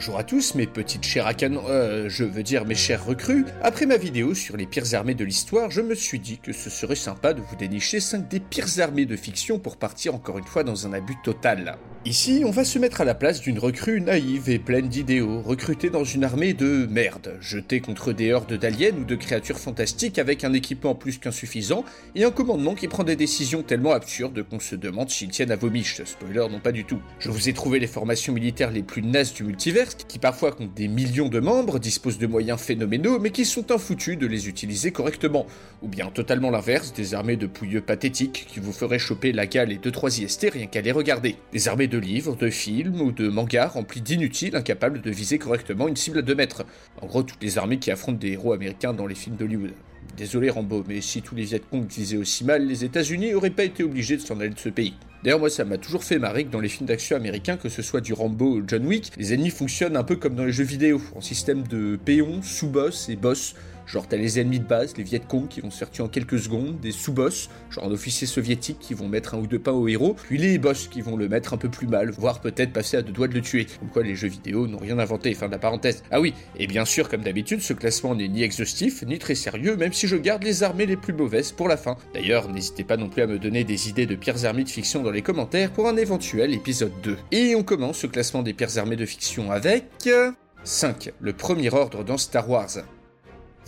Bonjour à tous, mes petites chères à euh, je veux dire mes chers recrues. Après ma vidéo sur les pires armées de l'histoire, je me suis dit que ce serait sympa de vous dénicher 5 des pires armées de fiction pour partir encore une fois dans un abus total. Ici, on va se mettre à la place d'une recrue naïve et pleine d'idéaux, recrutée dans une armée de merde, jetée contre des hordes d'aliens ou de créatures fantastiques avec un équipement plus qu'insuffisant et un commandement qui prend des décisions tellement absurdes qu'on se demande s'ils tiennent à vos miches. Spoiler, non pas du tout. Je vous ai trouvé les formations militaires les plus nazes du multiverse, qui parfois comptent des millions de membres, disposent de moyens phénoménaux, mais qui sont infoutus de les utiliser correctement. Ou bien totalement l'inverse, des armées de pouilleux pathétiques qui vous feraient choper la gale et 2-3 IST rien qu'à les regarder. De livres, de films ou de mangas remplis d'inutiles incapables de viser correctement une cible à 2 mètres. En gros, toutes les armées qui affrontent des héros américains dans les films d'Hollywood. Désolé Rambo, mais si tous les Vietcong visaient aussi mal, les États-Unis auraient pas été obligés de s'en aller de ce pays. D'ailleurs, moi, ça m'a toujours fait marrer que dans les films d'action américains, que ce soit du Rambo ou John Wick, les ennemis fonctionnent un peu comme dans les jeux vidéo, en système de péons, sous-boss et boss. Genre, t'as les ennemis de base, les Vietcong qui vont se faire tuer en quelques secondes, des sous-boss, genre un officier soviétique qui vont mettre un ou deux pas au héros, puis les boss qui vont le mettre un peu plus mal, voire peut-être passer à deux doigts de le tuer. Comme quoi, les jeux vidéo n'ont rien inventé, fin de la parenthèse. Ah oui, et bien sûr, comme d'habitude, ce classement n'est ni exhaustif, ni très sérieux, même si je garde les armées les plus mauvaises pour la fin. D'ailleurs, n'hésitez pas non plus à me donner des idées de pires armées de fiction dans les commentaires pour un éventuel épisode 2. Et on commence ce classement des pires armées de fiction avec... 5. Le premier ordre dans Star Wars.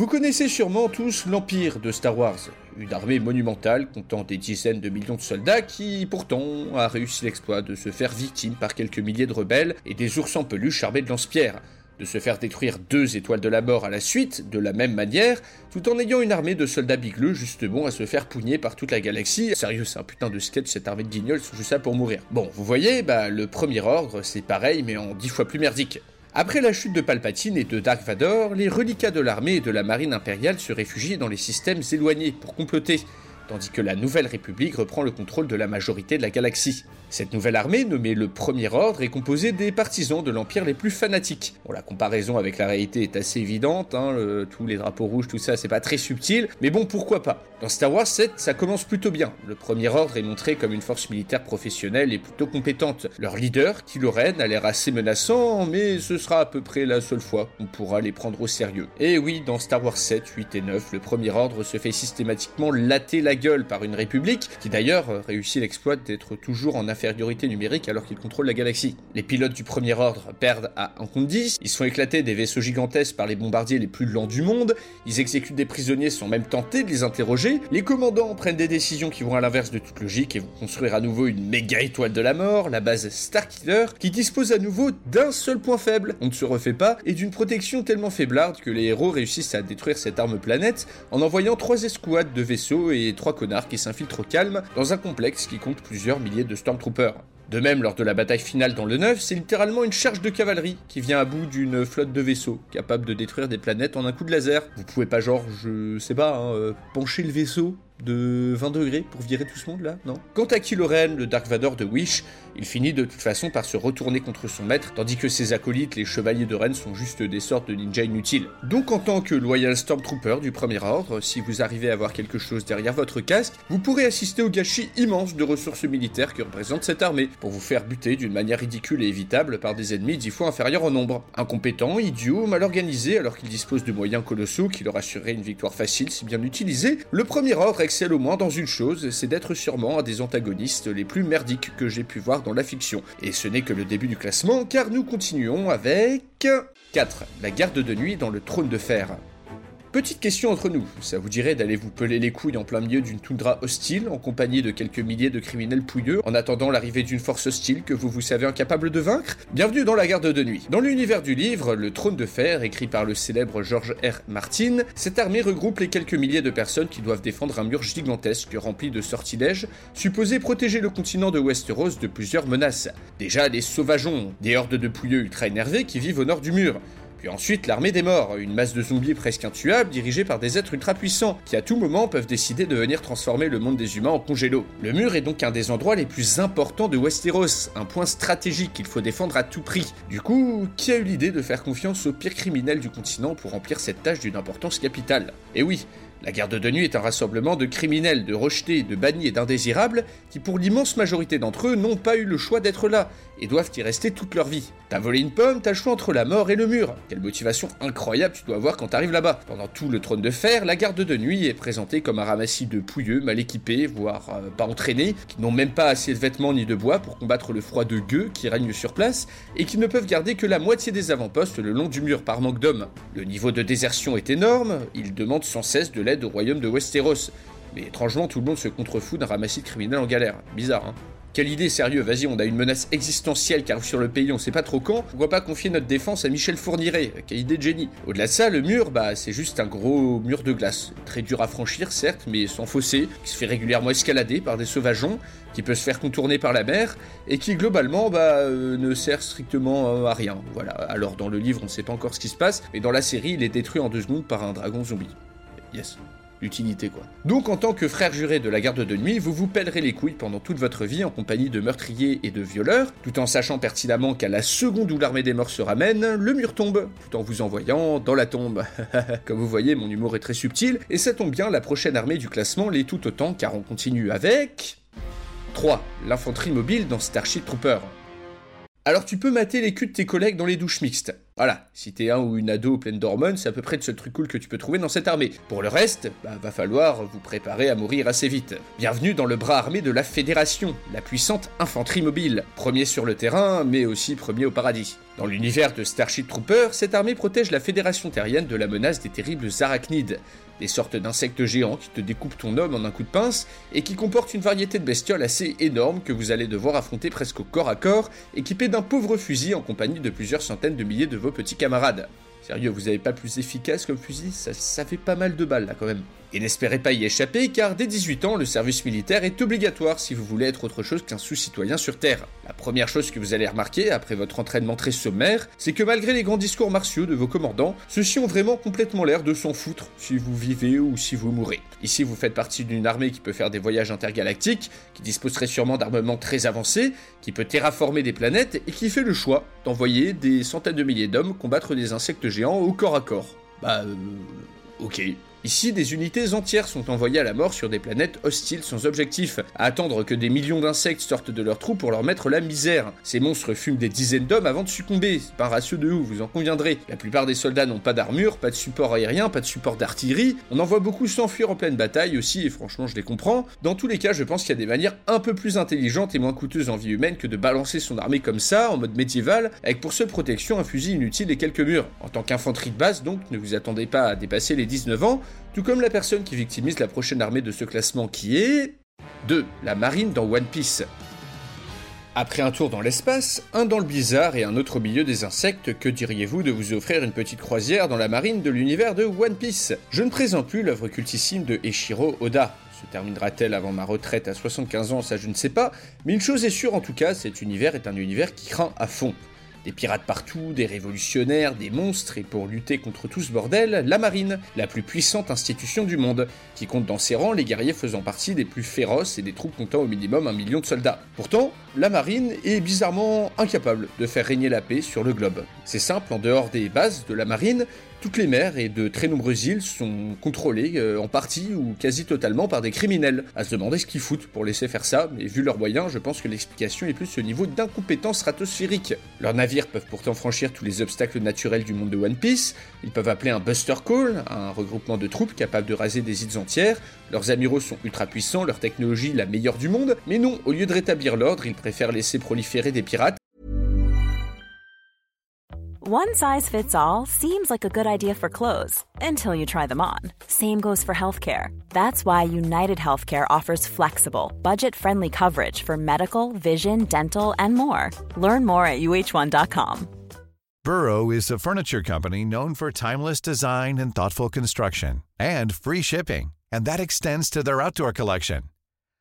Vous connaissez sûrement tous l'Empire de Star Wars, une armée monumentale comptant des dizaines de millions de soldats qui, pourtant, a réussi l'exploit de se faire victime par quelques milliers de rebelles et des ours en peluche armés de lance-pierres, de se faire détruire deux étoiles de la mort à la suite, de la même manière, tout en ayant une armée de soldats bigleux juste bon à se faire pougner par toute la galaxie. Sérieux, c'est un putain de sketch cette armée de guignols, juste ça pour mourir. Bon, vous voyez, bah le premier ordre, c'est pareil, mais en dix fois plus merdique. Après la chute de Palpatine et de Dark Vador, les reliquats de l'armée et de la marine impériale se réfugient dans les systèmes éloignés pour comploter, tandis que la Nouvelle République reprend le contrôle de la majorité de la galaxie. Cette nouvelle armée, nommée le Premier Ordre, est composée des partisans de l'Empire les plus fanatiques. Bon, la comparaison avec la réalité est assez évidente, hein, le- tous les drapeaux rouges, tout ça, c'est pas très subtil, mais bon, pourquoi pas? Dans Star Wars 7, ça commence plutôt bien. Le Premier Ordre est montré comme une force militaire professionnelle et plutôt compétente. Leur leader, Kylo Ren, a l'air assez menaçant, mais ce sera à peu près la seule fois qu'on pourra les prendre au sérieux. Et oui, dans Star Wars 7, 8 et 9, le Premier Ordre se fait systématiquement latter la gueule par une république, qui d'ailleurs réussit l'exploit d'être toujours en infériorité numérique alors qu'ils contrôlent la galaxie. Les pilotes du Premier Ordre perdent à 1 contre 10, ils se font éclater des vaisseaux gigantesques par les bombardiers les plus lents du monde, ils exécutent des prisonniers sans même tenter de les interroger, les commandants prennent des décisions qui vont à l'inverse de toute logique et vont construire à nouveau une méga étoile de la mort, la base Starkiller, qui dispose à nouveau d'un seul point faible, on ne se refait pas, et d'une protection tellement faiblarde que les héros réussissent à détruire cette arme planète en envoyant trois escouades de vaisseaux et trois connards qui s'infiltrent au calme dans un complexe qui compte plusieurs milliers de Stormtroopers. De même, lors de la bataille finale dans le 9, c'est littéralement une charge de cavalerie qui vient à bout d'une flotte de vaisseaux, capable de détruire des planètes en un coup de laser. Vous pouvez pas genre, je sais pas, hein, euh, pencher le vaisseau de 20 degrés pour virer tout ce monde là, non? Quant à Kylo Ren, le Dark Vador de Wish, il finit de toute façon par se retourner contre son maître, tandis que ses acolytes, les chevaliers de Ren, sont juste des sortes de ninjas inutiles. Donc en tant que loyal Stormtrooper du premier ordre, si vous arrivez à avoir quelque chose derrière votre casque, vous pourrez assister au gâchis immense de ressources militaires que représente cette armée, pour vous faire buter d'une manière ridicule et évitable par des ennemis dix fois inférieurs en nombre. Incompétents, idiots, mal organisés, alors qu'ils disposent de moyens colossaux qui leur assureraient une victoire facile si bien utilisée, le premier ordre excelle au moins dans une chose, c'est d'être sûrement un des antagonistes les plus merdiques que j'ai pu voir dans la fiction. Et ce n'est que le début du classement, car nous continuons avec... 4. La garde de nuit dans le trône de fer. Petite question entre nous, ça vous dirait d'aller vous peler les couilles en plein milieu d'une toundra hostile, en compagnie de quelques milliers de criminels pouilleux, en attendant l'arrivée d'une force hostile que vous vous savez incapable de vaincre? Bienvenue dans la garde de nuit. Dans l'univers du livre, Le Trône de Fer, écrit par le célèbre George R. Martin, cette armée regroupe les quelques milliers de personnes qui doivent défendre un mur gigantesque rempli de sortilèges, supposé protéger le continent de Westeros de plusieurs menaces. Déjà les sauvageons, des hordes de pouilleux ultra énervés qui vivent au nord du mur, puis ensuite l'armée des morts, une masse de zombies presque intuables dirigée par des êtres ultra puissants, qui à tout moment peuvent décider de venir transformer le monde des humains en congélo. Le mur est donc un des endroits les plus importants de Westeros, un point stratégique qu'il faut défendre à tout prix. Du coup, qui a eu l'idée de faire confiance aux pires criminels du continent pour remplir cette tâche d'une importance capitale? Et oui, la garde de nuit est un rassemblement de criminels, de rejetés, de bannis et d'indésirables qui, pour l'immense majorité d'entre eux, n'ont pas eu le choix d'être là et doivent y rester toute leur vie. T'as volé une pomme, t'as le choix entre la mort et le mur. Quelle motivation incroyable tu dois avoir quand t'arrives là-bas. Pendant tout le trône de fer, la garde de nuit est présentée comme un ramassis de pouilleux, mal équipés, voire euh, pas entraînés, qui n'ont même pas assez de vêtements ni de bois pour combattre le froid de gueux qui règne sur place et qui ne peuvent garder que la moitié des avant-postes le long du mur par manque d'hommes. Le niveau de désertion est énorme, ils demandent sans cesse de au royaume de Westeros. Mais étrangement, tout le monde se contrefout d'un ramassis de criminels en galère. Bizarre, hein quelle idée, sérieux, vas-y, on a une menace existentielle qui arrive sur le pays, on sait pas trop quand. Pourquoi pas confier notre défense à Michel Fourniret? Quelle idée de génie. Au-delà de ça, le mur, bah, c'est juste un gros mur de glace. Très dur à franchir, certes, mais sans fossé, qui se fait régulièrement escalader par des sauvageons, qui peut se faire contourner par la mer, et qui globalement, bah, euh, ne sert strictement euh, à rien. Voilà. Alors, dans le livre, on sait pas encore ce qui se passe, mais dans la série, il est détruit en deux secondes par un dragon zombie. Yes l'utilité quoi. Donc en tant que frère juré de la garde de nuit, vous vous pèlerez les couilles pendant toute votre vie en compagnie de meurtriers et de violeurs, tout en sachant pertinemment qu'à la seconde où l'armée des morts se ramène, le mur tombe, tout en vous envoyant dans la tombe. Comme vous voyez, mon humour est très subtil, et ça tombe bien, la prochaine armée du classement l'est tout autant car on continue avec... 3. L'infanterie mobile dans Starship Trooper. Alors tu peux mater les culs de tes collègues dans les douches mixtes. Voilà, si t'es un ou une ado pleine d'hormones, c'est à peu près le seul truc cool que tu peux trouver dans cette armée. Pour le reste, bah, va falloir vous préparer à mourir assez vite. Bienvenue dans le bras armé de la Fédération, la puissante infanterie mobile. Premier sur le terrain, mais aussi premier au paradis. Dans l'univers de Starship Trooper, cette armée protège la Fédération terrienne de la menace des terribles arachnides, des sortes d'insectes géants qui te découpent ton homme en un coup de pince et qui comportent une variété de bestioles assez énorme que vous allez devoir affronter presque corps à corps, équipés d'un pauvre fusil en compagnie de plusieurs centaines de milliers de vos petits camarades. Sérieux, vous avez pas plus efficace comme fusil? Ça fait pas mal de balles là quand même. Et n'espérez pas y échapper car dès 18 ans, le service militaire est obligatoire si vous voulez être autre chose qu'un sous-citoyen sur Terre. La première chose que vous allez remarquer après votre entraînement très sommaire, c'est que malgré les grands discours martiaux de vos commandants, ceux-ci ont vraiment complètement l'air de s'en foutre si vous vivez ou si vous mourrez. Ici, vous faites partie d'une armée qui peut faire des voyages intergalactiques, qui disposerait sûrement d'armements très avancés, qui peut terraformer des planètes et qui fait le choix d'envoyer des centaines de milliers d'hommes combattre des insectes géants au corps à corps. Bah, euh, ok. Ici, des unités entières sont envoyées à la mort sur des planètes hostiles sans objectif, à attendre que des millions d'insectes sortent de leurs trous pour leur mettre la misère. Ces monstres fument des dizaines d'hommes avant de succomber, pas ratio de ouf, vous en conviendrez. La plupart des soldats n'ont pas d'armure, pas de support aérien, pas de support d'artillerie, on en voit beaucoup s'enfuir en pleine bataille aussi, et franchement je les comprends. Dans tous les cas, je pense qu'il y a des manières un peu plus intelligentes et moins coûteuses en vie humaine que de balancer son armée comme ça, en mode médiéval, avec pour seule protection un fusil inutile et quelques murs. En tant qu'infanterie de base donc, ne vous attendez pas à dépasser les 19 ans, tout comme la personne qui victimise la prochaine armée de ce classement qui est... 2. La marine dans One Piece. Après un tour dans l'espace, un dans le blizzard et un autre au milieu des insectes, que diriez-vous de vous offrir une petite croisière dans la marine de l'univers de One Piece? Je ne présente plus l'œuvre cultissime de Eshiro Oda. Se terminera-t-elle avant ma retraite à 75 ans, ça je ne sais pas, mais une chose est sûre en tout cas, cet univers est un univers qui craint à fond. Des pirates partout, des révolutionnaires, des monstres, et pour lutter contre tout ce bordel, la marine, la plus puissante institution du monde, qui compte dans ses rangs les guerriers faisant partie des plus féroces et des troupes comptant au minimum un million de soldats. Pourtant, la marine est bizarrement incapable de faire régner la paix sur le globe. C'est simple, en dehors des bases de la marine, toutes les mers et de très nombreuses îles sont contrôlées euh, en partie ou quasi totalement par des criminels. À se demander ce qu'ils foutent pour laisser faire ça, mais vu leurs moyens, je pense que l'explication est plus au niveau d'incompétence stratosphérique. Leurs navires peuvent pourtant franchir tous les obstacles naturels du monde de One Piece, ils peuvent appeler un Buster Call, un regroupement de troupes capable de raser des îles entières, leurs amiraux sont ultra puissants, leur technologie la meilleure du monde, mais non, au lieu de rétablir l'ordre, ils préfèrent laisser proliférer des pirates One size fits all seems like a good idea for clothes until you try them on. Same goes for healthcare. That's why United Healthcare offers flexible, budget friendly coverage for medical, vision, dental, and more. Learn more at uh1.com. Burrow is a furniture company known for timeless design and thoughtful construction and free shipping, and that extends to their outdoor collection.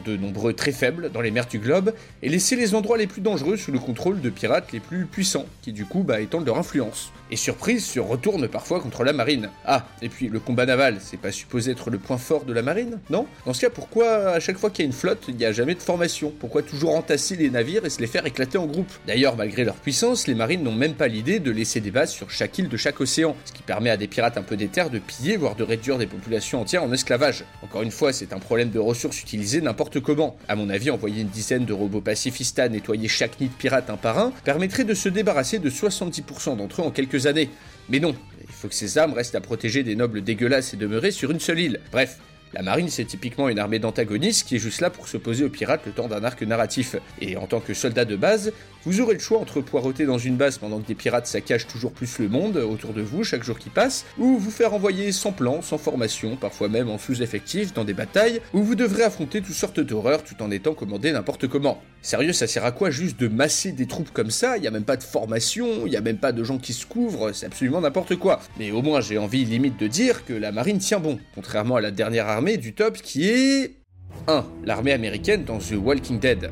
De nombreux très faibles dans les mers du globe, et laisser les endroits les plus dangereux sous le contrôle de pirates les plus puissants, qui du coup bah, étendent leur influence. Et surprise, se retournent parfois contre la marine. Ah, et puis le combat naval, c'est pas supposé être le point fort de la marine, non? Dans ce cas, pourquoi à chaque fois qu'il y a une flotte, il n'y a jamais de formation? Pourquoi toujours entasser les navires et se les faire éclater en groupe? D'ailleurs, malgré leur puissance, les marines n'ont même pas l'idée de laisser des bases sur chaque île de chaque océan, ce qui permet à des pirates un peu déter de piller, voire de réduire des populations entières en esclavage. Encore une fois, c'est un problème de ressources utilisées n'importe comment. À mon avis, envoyer une dizaine de robots pacifistes à nettoyer chaque nid de pirates un par un permettrait de se débarrasser de 70% d'entre eux en quelques années. Mais non, il faut que ces armes restent à protéger des nobles dégueulasses et demeurer sur une seule île. Bref, la marine, c'est typiquement une armée d'antagonistes qui est juste là pour s'opposer aux pirates le temps d'un arc narratif. Et en tant que soldat de base, vous aurez le choix entre poireauter dans une base pendant que des pirates saccagent toujours plus le monde autour de vous chaque jour qui passe, ou vous faire envoyer sans plan, sans formation, parfois même en sous-effectif, dans des batailles où vous devrez affronter toutes sortes d'horreurs tout en étant commandé n'importe comment. Sérieux, ça sert à quoi juste de masser des troupes comme ça? Il même pas de formation, il y a même pas de gens qui se couvrent, c'est absolument n'importe quoi. Mais au moins j'ai envie limite de dire que la marine tient bon, contrairement à la dernière armée du top qui est 1. L'armée américaine dans The Walking Dead.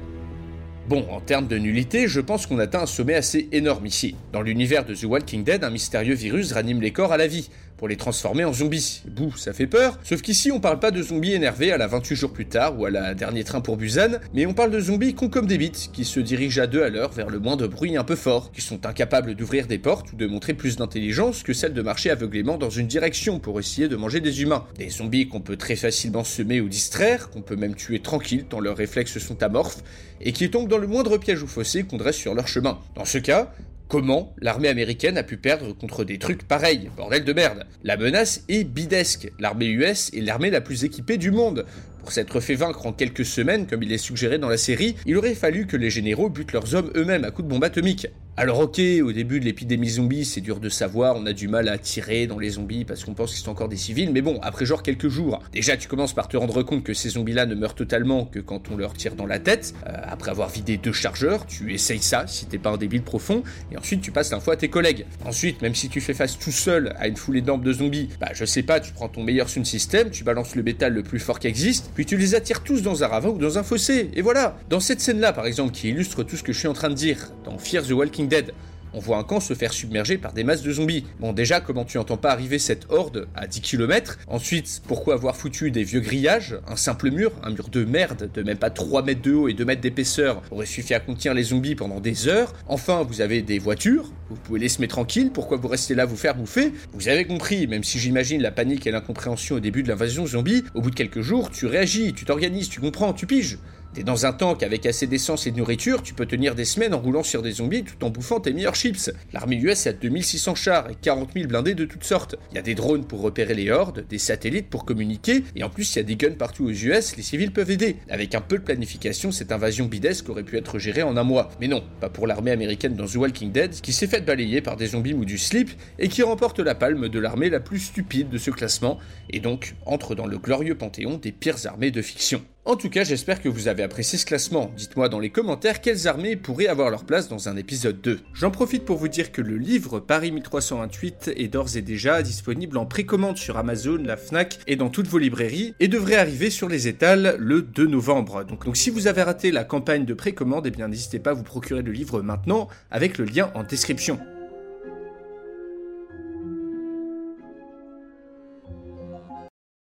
Bon, en termes de nullité, je pense qu'on atteint un sommet assez énorme ici. Dans l'univers de The Walking Dead, un mystérieux virus ranime les corps à la vie, pour les transformer en zombies. Bouh, ça fait peur. Sauf qu'ici, on parle pas de zombies énervés à la 28 jours plus tard ou à la dernier train pour Busan, mais on parle de zombies cons comme des bites, qui se dirigent à deux à l'heure vers le moindre bruit un peu fort, qui sont incapables d'ouvrir des portes ou de montrer plus d'intelligence que celle de marcher aveuglément dans une direction pour essayer de manger des humains. Des zombies qu'on peut très facilement semer ou distraire, qu'on peut même tuer tranquille tant leurs réflexes sont amorphes, et qui tombent dans le moindre piège ou fossé qu'on dresse sur leur chemin. Dans ce cas, Comment l'armée américaine a pu perdre contre des trucs pareils Bordel de merde. La menace est bidesque. L'armée US est l'armée la plus équipée du monde. Pour s'être fait vaincre en quelques semaines, comme il est suggéré dans la série, il aurait fallu que les généraux butent leurs hommes eux-mêmes à coups de bombes atomiques. Alors ok, au début de l'épidémie zombie, c'est dur de savoir, on a du mal à tirer dans les zombies parce qu'on pense qu'ils sont encore des civils, mais bon, après genre quelques jours, déjà tu commences par te rendre compte que ces zombies-là ne meurent totalement que quand on leur tire dans la tête, euh, après avoir vidé deux chargeurs, tu essayes ça si t'es pas un débile profond, et ensuite tu passes l'info à tes collègues. Ensuite, même si tu fais face tout seul à une foulée d'armes de zombies, bah je sais pas, tu prends ton meilleur sound system, tu balances le métal le plus fort qui existe, puis tu les attires tous dans un ravin ou dans un fossé, et voilà. Dans cette scène-là par exemple, qui illustre tout ce que je suis en train de dire, dans Fear the Dead, on voit un camp se faire submerger par des masses de zombies. Bon, déjà, comment tu entends pas arriver cette horde à 10 km Ensuite, pourquoi avoir foutu des vieux grillages? Un simple mur, un mur de merde de même pas 3 mètres de haut et 2 mètres d'épaisseur. Aurait suffi à contenir les zombies pendant des heures. Enfin, vous avez des voitures, vous pouvez les semer tranquilles, pourquoi vous restez là vous faire bouffer? Vous avez compris, même si j'imagine la panique et l'incompréhension au début de l'invasion zombie, au bout de quelques jours, tu réagis, tu t'organises, tu comprends, tu piges. T'es dans un tank avec assez d'essence et de nourriture, tu peux tenir des semaines en roulant sur des zombies tout en bouffant tes meilleurs chips. L'armée US a 2600 chars et 40 000 blindés de toutes sortes. Il y a des drones pour repérer les hordes, des satellites pour communiquer, et en plus il y a des guns partout aux US, les civils peuvent aider. Avec un peu de planification, cette invasion bidesque aurait pu être gérée en un mois. Mais non, pas pour l'armée américaine dans The Walking Dead, qui s'est faite balayer par des zombies ou du slip, et qui remporte la palme de l'armée la plus stupide de ce classement, et donc entre dans le glorieux panthéon des pires armées de fiction. En tout cas, j'espère que vous avez apprécié ce classement. Dites-moi dans les commentaires quelles armées pourraient avoir leur place dans un épisode 2. J'en profite pour vous dire que le livre Paris 1328 est d'ores et déjà disponible en précommande sur Amazon, la Fnac et dans toutes vos librairies et devrait arriver sur les étals le 2 novembre. Donc, si vous avez raté la campagne de précommande, eh bien n'hésitez pas à vous procurer le livre maintenant avec le lien en description.